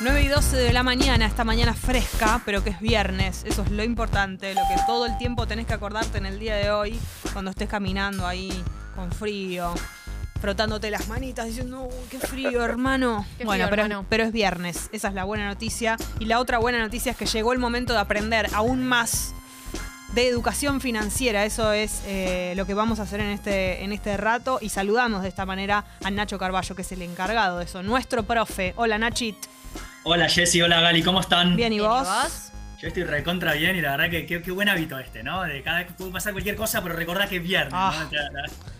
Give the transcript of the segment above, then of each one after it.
9 y 12 de la mañana, esta mañana fresca, pero que es viernes. Eso es lo importante, lo que todo el tiempo tenés que acordarte en el día de hoy, cuando estés caminando ahí con frío, frotándote las manitas, diciendo, "Uy, qué frío, hermano. Qué bueno, frío, pero, hermano. pero es viernes, esa es la buena noticia. Y la otra buena noticia es que llegó el momento de aprender aún más de educación financiera. Eso es eh, lo que vamos a hacer en este, en este rato. Y saludamos de esta manera a Nacho Carballo, que es el encargado de eso, nuestro profe. Hola, Nachit. Hola Jessy, hola Gali, ¿cómo están? Bien, ¿y vos? Yo estoy recontra bien y la verdad que qué, buen hábito este, ¿no? De cada vez que puede pasar cualquier cosa, pero recordá que es viernes, Ah. ¿no? Ya.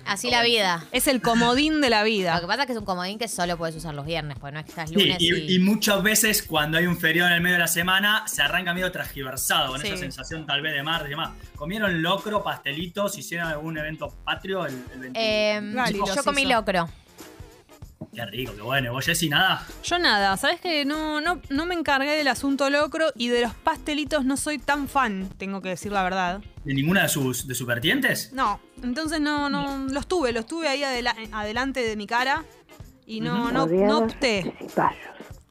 Así la vida. Es el comodín de la Lo vida. que pasa es que es un comodín que solo puedes usar los viernes, porque no es que estás Sí, lunes y, y... y muchas veces cuando hay un feriado en el medio de la semana se arranca medio transgiversado, con Sí. esa sensación tal vez de mar y demás. ¿Comieron locro, pastelitos, hicieron algún evento patrio el, el 21? Eh, Gali los yo comí hizo. locro. Qué rico, qué bueno. ¿Vos Jessy nada? Yo nada, ¿sabes que no, no, no me encargué del asunto locro y de los pastelitos no soy tan fan, tengo que decir la verdad. ¿De ninguna de sus, de sus vertientes? No, entonces no, no, los tuve, los tuve ahí adela- adelante de mi cara y no, no, no rodeados opté.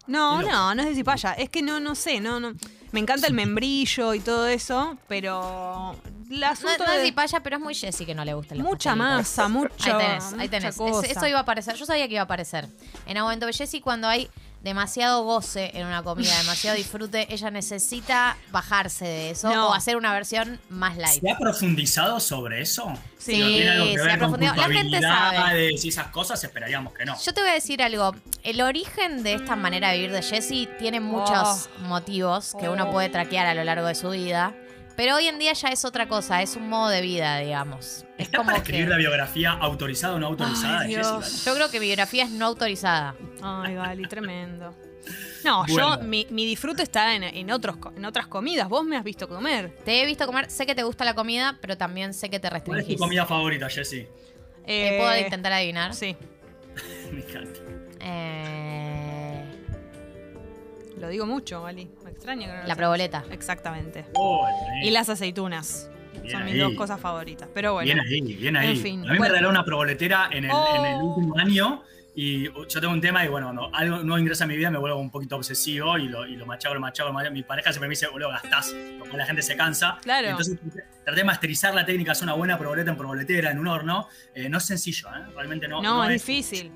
No, no, no es de cipaya. Es que no, no sé, no, no. Me encanta el membrillo y todo eso, pero No, asunto no es de cipaya, pero es muy Jessie que no le gusta mucha masa, mucho, Ahí tenés, ahí tenés. cosa. Es- eso iba a aparecer. Yo sabía que iba a aparecer. En algún momento, Jessie, cuando hay demasiado goce en una comida, demasiado disfrute, ella necesita bajarse de eso No. o hacer una versión más light. ¿Se ha profundizado sobre eso? Sí, ¿No tiene algo que se ver ha con profundizado. La gente sabe. y esas cosas? Esperaríamos que no. Yo te voy a decir algo. El origen de esta manera de vivir de Jessie tiene muchos motivos que uno puede traquear a lo largo de su vida. Pero hoy en día ya es otra cosa, es un modo de vida, digamos. Es ¿Está como para que. escribir la biografía autorizada o no autorizada Ay, de. Yo creo que biografía es no autorizada. Ay, Gali, tremendo. No, Bueno. yo, mi, mi disfrute está en, en otros, en otras comidas. Vos me has visto comer. Te he visto comer, sé que te gusta la comida, pero también sé que te ¿Cuál es tu restringís. comida favorita, Jessy? Eh, ¿Puedo intentar adivinar? Sí, Me encanta. Eh, lo digo mucho, Gali. Me extraña que no la proboleta. Exactamente. Oh, Y las aceitunas. Bien Son mis dos cosas favoritas. Pero bueno. Bien ahí, bien ahí. En fin, a mí me regaló una proboletera en el, Oh. en el último año y yo tengo un tema y bueno, cuando algo no ingresa a mi vida me vuelvo un poquito obsesivo y lo, y lo machago, lo machago, lo machago. Mi pareja siempre me dice, boludo, gastás, cual la gente se cansa. Claro. Entonces traté de masterizar la técnica, hacer una buena proboleta en proboletera, en un horno. Eh, no es sencillo, ¿eh? realmente no. no, no es difícil.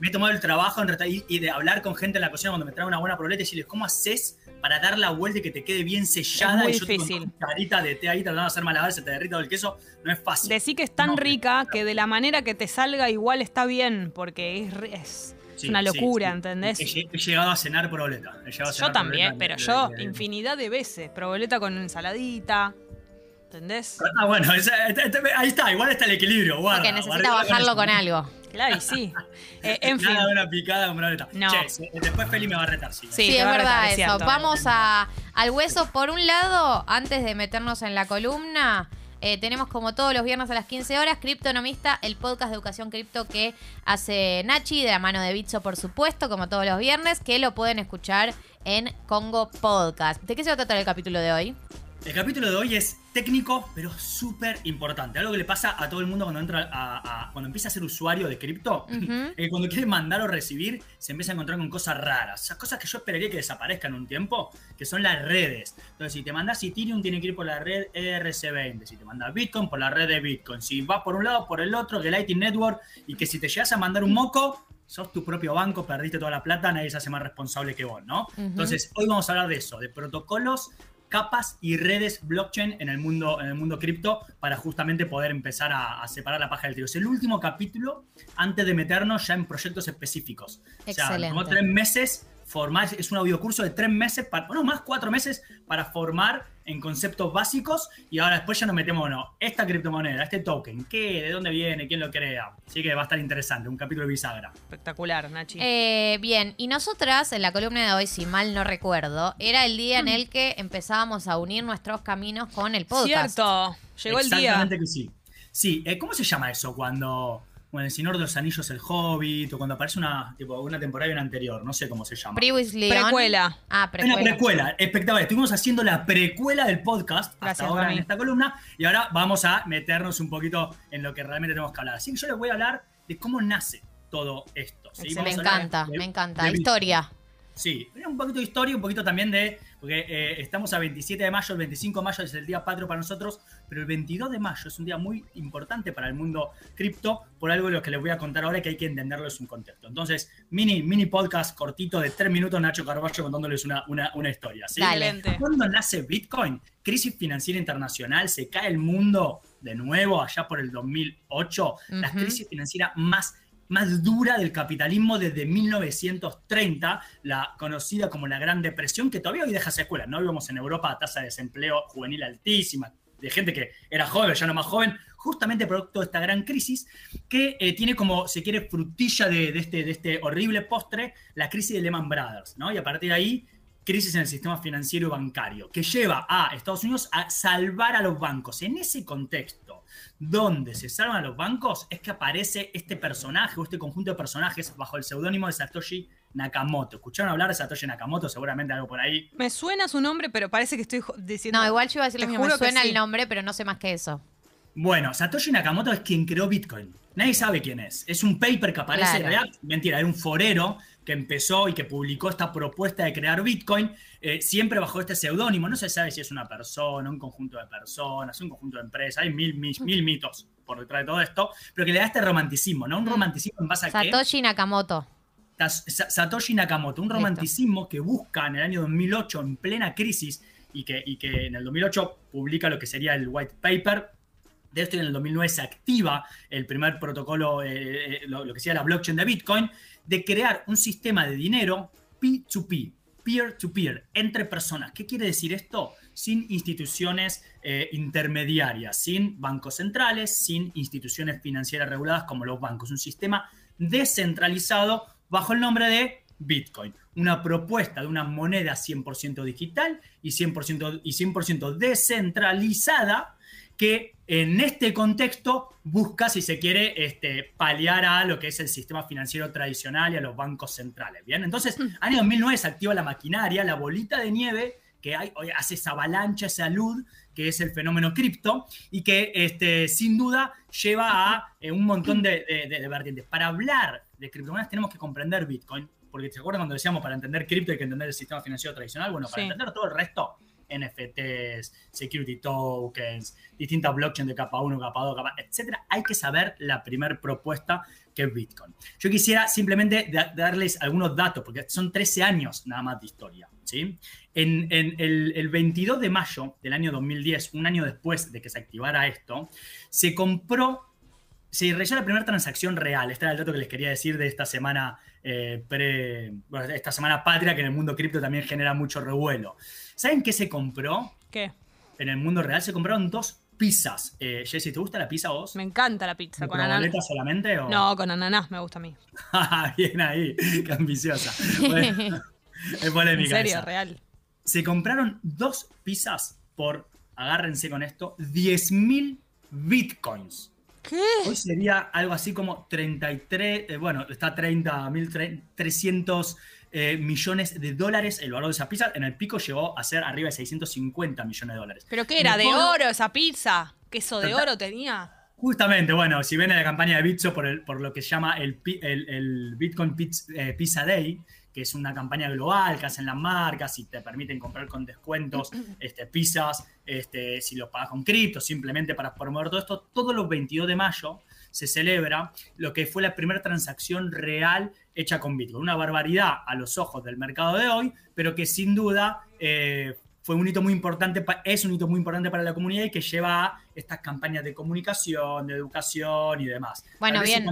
Me he tomado el trabajo en y, y de hablar con gente en la cocina cuando me trae una buena proboleta y decirles, ¿cómo haces para dar la vuelta y que te quede bien sellada? Es muy y yo con difícil. una carita de té ahí tratando de hacer malabar, se te derrita todo el queso. No es fácil. Decí que es tan No, rica que de la manera que te salga igual está bien, porque es, es Sí, una locura, sí. ¿entendés? He, lle- he llegado a cenar proboleta. He llegado a Yo también, pero de- yo de- de- infinidad de veces. Proboleta con ensaladita. ¿Entendés? Ah, bueno, este- este- ahí está, igual está el equilibrio. Guarda, Porque necesita bajarlo con algo. Claro, y sí. Eh, en fin. Nada de una picada con proboleta. No. Che, se- después Feli me va a retar, sí. Sí, es verdad retar, es eso. cierto. Vamos a, al hueso. Por un lado, antes de meternos en la columna, eh, tenemos como todos los viernes a las 15 horas, Criptonomista, el podcast de educación cripto que hace Nachi, de la mano de Bitso, por supuesto, como todos los viernes, que lo pueden escuchar en Congo Podcast. ¿De qué se va a tratar el capítulo de hoy? El capítulo de hoy es técnico, pero súper importante. Algo que le pasa a todo el mundo cuando entra a, a- cuando empieza a ser usuario de cripto, Ujú. es que cuando quiere mandar o recibir, se empieza a encontrar con cosas raras. Esas cosas que yo esperaría que desaparezcan un tiempo, que son las redes. Entonces, si te mandas Ethereum, tiene que ir por la red ERC20. Si te mandas Bitcoin, por la red de Bitcoin. Si vas por un lado, por el otro, que Lightning Network. Y que si te llegas a mandar un moco, sos tu propio banco, perdiste toda la plata, nadie se hace más responsable que vos, ¿no? Entonces, hoy vamos a hablar de eso, de protocolos capas y redes blockchain en el mundo, en el mundo cripto para justamente poder empezar a, a separar la paja del trigo. Es el último capítulo antes de meternos ya en proyectos específicos. O sea, Excelente. tres meses formar, es un audiocurso de tres meses, para, bueno, más cuatro meses para formar en conceptos básicos y ahora después ya nos metemos, no, esta criptomoneda, este token, ¿qué? ¿De dónde viene? ¿Quién lo crea? Así que va a estar interesante, un capítulo de bisagra. Espectacular, Nachi. Eh, bien, y nosotras en la columna de hoy, si mal no recuerdo, era el día en el que empezábamos a unir nuestros caminos con el podcast. Cierto. Llegó el día. Exactamente que sí. Sí, eh, ¿cómo se llama eso cuando, bueno, el Señor de los Anillos, el Hobbit, o cuando aparece una, tipo, una temporada y una anterior? No sé cómo se llama. Previously on. Precuela. Ah, Hay Una precuela. precuela, espectacular. Estuvimos haciendo la precuela del podcast hasta Gracias, ahora Rami. en esta columna y ahora vamos a meternos un poquito en lo que realmente tenemos que hablar. Así que yo les voy a hablar de cómo nace todo esto. Me encanta, de- me encanta. de Bitcoin. Historia. Sí, un poquito de historia, un poquito también de, porque eh, estamos a 27 de mayo, el 25 de mayo es el día patrio para nosotros, pero el 22 de mayo es un día muy importante para el mundo cripto, por algo de lo que les voy a contar ahora que hay que entenderlo en un contexto. Entonces, mini, mini podcast cortito de 3 minutos, Nacho Carballo contándoles una, una, una historia. ¿sí? ¿Cuándo nace Bitcoin? Crisis financiera internacional, se cae el mundo de nuevo allá por el 2008, la crisis financiera más más dura del capitalismo desde 1930, la conocida como la Gran Depresión, que todavía hoy deja secuelas. No vivimos en Europa tasa de desempleo juvenil altísima, de gente que era joven, ya no más joven, justamente producto de esta gran crisis, que eh, tiene como, se quiere, frutilla de, este, de este horrible postre, la crisis de Lehman Brothers, ¿no? Y a partir de ahí, crisis en el sistema financiero y bancario, que lleva a Estados Unidos a salvar a los bancos. En ese contexto, donde se salvan a los bancos, es que aparece este personaje o este conjunto de personajes bajo el seudónimo de Satoshi Nakamoto. ¿Escucharon hablar de Satoshi Nakamoto? Seguramente algo por ahí. Me suena su nombre, pero parece que estoy diciendo. No, igual yo iba a decir lo mismo. Me suena el nombre, pero no sé más que eso. Bueno, Satoshi Nakamoto es quien creó Bitcoin. Nadie sabe quién es. Es un paper que aparece real. Mentira, era un forero que empezó y que publicó esta propuesta de crear Bitcoin, eh, siempre bajo este seudónimo. No se sabe si es una persona, un conjunto de personas, un conjunto de empresas. Hay mil, mil, mitos por detrás de todo esto, pero que le da este romanticismo, ¿no? Un mm. romanticismo en base a Satoshi Nakamoto. Satoshi Nakamoto, un romanticismo que busca en el año 2008, en plena crisis, y que, y que en el 2008 publica lo que sería el white paper, de esto en el 2009 se activa el primer protocolo, eh, eh, lo, que sea la blockchain de Bitcoin, de crear un sistema de dinero P2P, peer-to-peer, entre personas. ¿Qué quiere decir esto? Sin instituciones eh, intermediarias, sin bancos centrales, sin instituciones financieras reguladas como los bancos. Un sistema descentralizado bajo el nombre de Bitcoin. Una propuesta de una moneda 100% digital y 100%, y 100 descentralizada que en este contexto busca, si se quiere, este, paliar a lo que es el sistema financiero tradicional y a los bancos centrales. Bien, entonces, mm. año 2009 se activa la maquinaria, la bolita de nieve que hay, hace esa avalancha, esa luz, que es el fenómeno cripto, y que este, sin duda lleva a eh, un montón de, vertientes. Para hablar de criptomonedas tenemos que comprender Bitcoin, porque ¿te acuerdas cuando decíamos para entender cripto hay que entender el sistema financiero tradicional? Bueno, para entender todo el resto NFTs, security tokens, distintas blockchains de capa 1, capa 2, capa, etcétera, hay que saber la primera propuesta que es Bitcoin. Yo quisiera simplemente darles algunos datos, porque son 13 años nada más de historia. ¿sí? En, el, 22 de mayo del año 2010, un año después de que se activara esto, se compró, se realizó la primera transacción real. Este era el dato que les quería decir de esta semana eh, pre, esta semana patria, que en el mundo cripto también genera mucho revuelo. ¿Saben qué se compró? ¿Qué? En el mundo real se compraron dos pizzas. Eh, Jessy, ¿te gusta la pizza vos? Me encanta la pizza. ¿Con, ananas solamente? No, con ananá me gusta a mí. Bien ahí, qué ambiciosa. es polémica. En serio, real. Se compraron dos pizzas por, agárrense con esto, 10.000 bitcoins. ¿Qué? Hoy sería algo así como 33, eh, bueno, está 30.300 eh, millones de dólares el valor de esa pizza. En el pico llegó a ser arriba de 650 millones de dólares. ¿Pero qué era? ¿De oro esa pizza? ¿Queso de oro tenía? Justamente, bueno, si ven en la campaña de Bitso por, por lo que se llama el, el, Bitcoin eh, Pizza, Day, que es una campaña global que hacen las marcas y te permiten comprar con descuentos este, pizzas, este, si los pagas con cripto, simplemente para promover todo esto, todos los 22 de mayo se celebra lo que fue la primera transacción real hecha con Bitcoin. Una barbaridad a los ojos del mercado de hoy, pero que sin duda eh, fue un hito muy importante, es un hito muy importante para la comunidad y que lleva a estas campañas de comunicación, de educación y demás. Bueno, bien.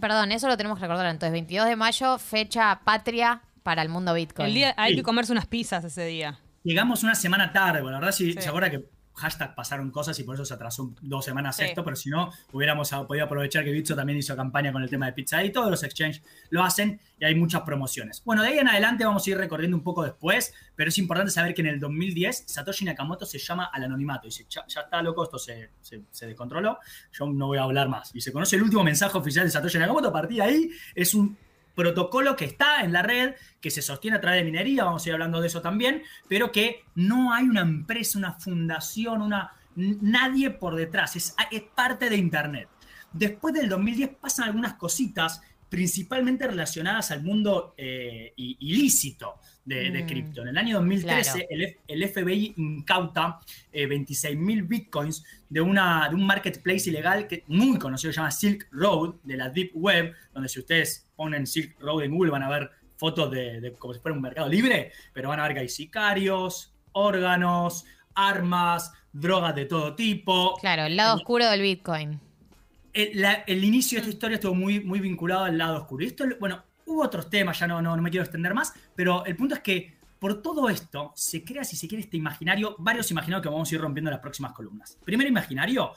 Perdón, eso lo tenemos que recordar. Entonces, 22 de mayo, fecha patria para el mundo Bitcoin. El día, hay que comerse unas pizzas ese día. Llegamos una semana tarde, la verdad, si se acuerda que hashtag pasaron cosas y por eso se atrasó dos semanas esto, pero si no, hubiéramos podido aprovechar que Bitso también hizo campaña con el tema de pizza y todos los exchanges lo hacen y hay muchas promociones. Bueno, de ahí en adelante vamos a ir recorriendo un poco después, pero es importante saber que en el 2010 Satoshi Nakamoto se llama al anonimato y dice, ya, está loco, esto se, se, se, descontroló, yo no voy a hablar más. Y se conoce el último mensaje oficial de Satoshi Nakamoto, a partir de ahí es un protocolo que está en la red, que se sostiene a través de minería, vamos a ir hablando de eso también, pero que no hay una empresa, una fundación, una, nadie por detrás, es, es parte de Internet. Después del 2010 pasan algunas cositas principalmente relacionadas al mundo eh, ilícito de, de Mm. cripto. En el año 2013, Claro. el, el FBI incauta eh, 26.000 bitcoins de, una, de un marketplace ilegal que muy conocido, se llama Silk Road, de la Deep Web, donde si ustedes ponen Silk Road en Google van a ver fotos de, de como si fuera un mercado libre, pero van a ver que hay sicarios, órganos, armas, drogas de todo tipo. Claro, el lado oscuro del Bitcoin. El, la- el inicio de esta historia estuvo muy, muy vinculado al lado oscuro. Y esto, bueno, hubo otros temas, ya no, no, no me quiero extender más, pero el punto es que por todo esto se crea, si se quiere, este imaginario, varios imaginarios que vamos a ir rompiendo en las próximas columnas. Primer imaginario,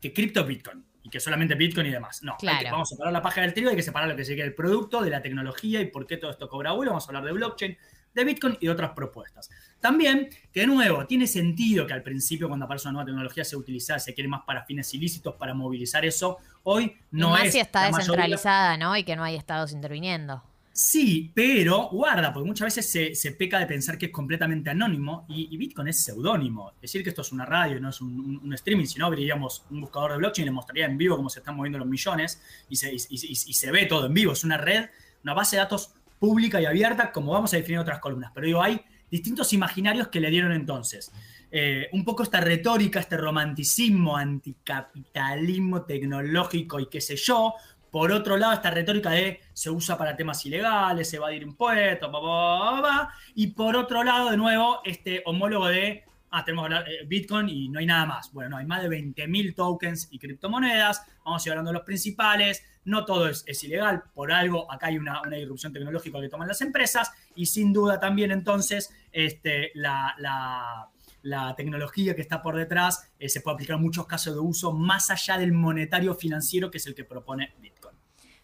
que cripto es Bitcoin. Y que solamente Bitcoin y demás. No, hay Claro. que- vamos a separar la paja del trigo, hay que separar lo que sería el producto, de la tecnología y por qué todo esto cobra vuelo. Vamos a hablar de blockchain, de Bitcoin y de otras propuestas. También, que de nuevo, tiene sentido que al principio, cuando aparece una nueva tecnología, se utiliza, se quiere más para fines ilícitos, para movilizar eso. Hoy no y más es. si está mayoría- descentralizada, ¿no? Y que no hay estados interviniendo. Sí, pero guarda, porque muchas veces se, se peca de pensar que es completamente anónimo y, y Bitcoin es seudónimo. Decir que esto es una radio, no es un, un- un streaming, si no abriríamos un buscador de blockchain y le mostraría en vivo cómo se están moviendo los millones y se, y- y- y se ve todo en vivo. Es una red, una base de datos pública y abierta, como vamos a definir en otras columnas. Pero digo, hay distintos imaginarios que le dieron entonces. Eh, un poco esta retórica, este romanticismo, anticapitalismo tecnológico y qué sé yo. Por otro lado, esta retórica de se usa para temas ilegales, evadir impuestos, ba, ba, ba. y por otro lado, de nuevo, este homólogo de, ah, tenemos que hablar eh, Bitcoin y no hay nada más. Bueno, no, hay más de 20.000 tokens y criptomonedas, vamos a ir hablando de los principales, no todo es, ilegal, por algo acá hay una, una irrupción tecnológica que toman las empresas y sin duda también entonces este, la, la- la tecnología que está por detrás eh, se puede aplicar en muchos casos de uso más allá del monetario financiero que es el que propone Bitcoin.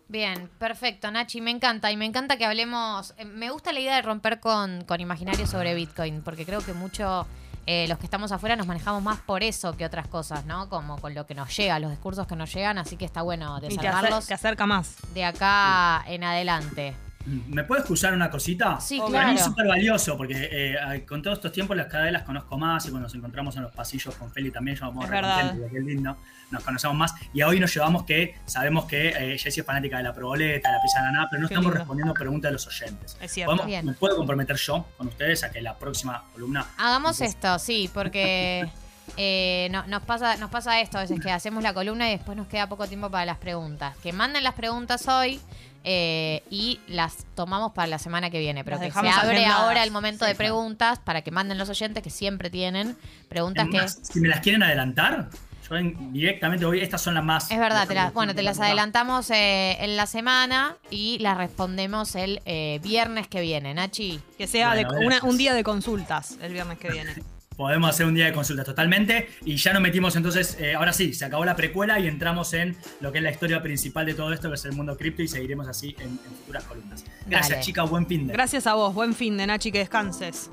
Bien, perfecto, Nachi, me encanta. Y me encanta que hablemos. eh, Me gusta la idea de romper con, con imaginarios sobre Bitcoin, porque creo que mucho eh, los que estamos afuera nos manejamos más por eso que otras cosas, ¿no? Como con lo que nos llega, los discursos que nos llegan, así que está bueno Y te, acer- desarmarlos te acerca más. de acá en adelante. ¿Me puedes excusar una cosita? Sí, Obvio. Para mí es claro. súper valioso porque eh, con todos estos tiempos las cada vez las conozco más y cuando nos encontramos en los pasillos con Feli también, yo me pongo Es re verdad. contento, qué lindo, nos conocemos más y hoy nos llevamos que sabemos que eh, Jessie es fanática de la proboleta, de la pizza de ananá, pero no Qué estamos lindo. respondiendo preguntas de los oyentes. Es cierto. ¿Podemos- Bien. ¿Me puedo comprometer yo con ustedes a que la próxima columna Hagamos Entonces- esto, sí, porque eh, no- nos, pasa, nos pasa esto a veces que hacemos la columna y después nos queda poco tiempo para las preguntas. Que manden las preguntas hoy eh, y las tomamos para la semana que viene. Pero Las que se dejamos abre agendadas. ahora el momento Sí, de preguntas para que manden los oyentes que siempre tienen preguntas que... si me las quieren adelantar, yo en- directamente voy, estas son las más... Es verdad, te las, bueno, te las adelantamos eh, en la semana y las respondemos el eh, viernes que viene. Nachi, Que sea de- una- un día de consultas el viernes que viene. Podemos hacer un día de consultas totalmente. Y ya nos metimos entonces, eh, ahora sí, se acabó la precuela y entramos en lo que es la historia principal de todo esto, que es el mundo cripto, y seguiremos así en, en futuras columnas. Gracias, Dale. chicas, buen fin de. Gracias a vos. Buen fin de Nachi, que descanses.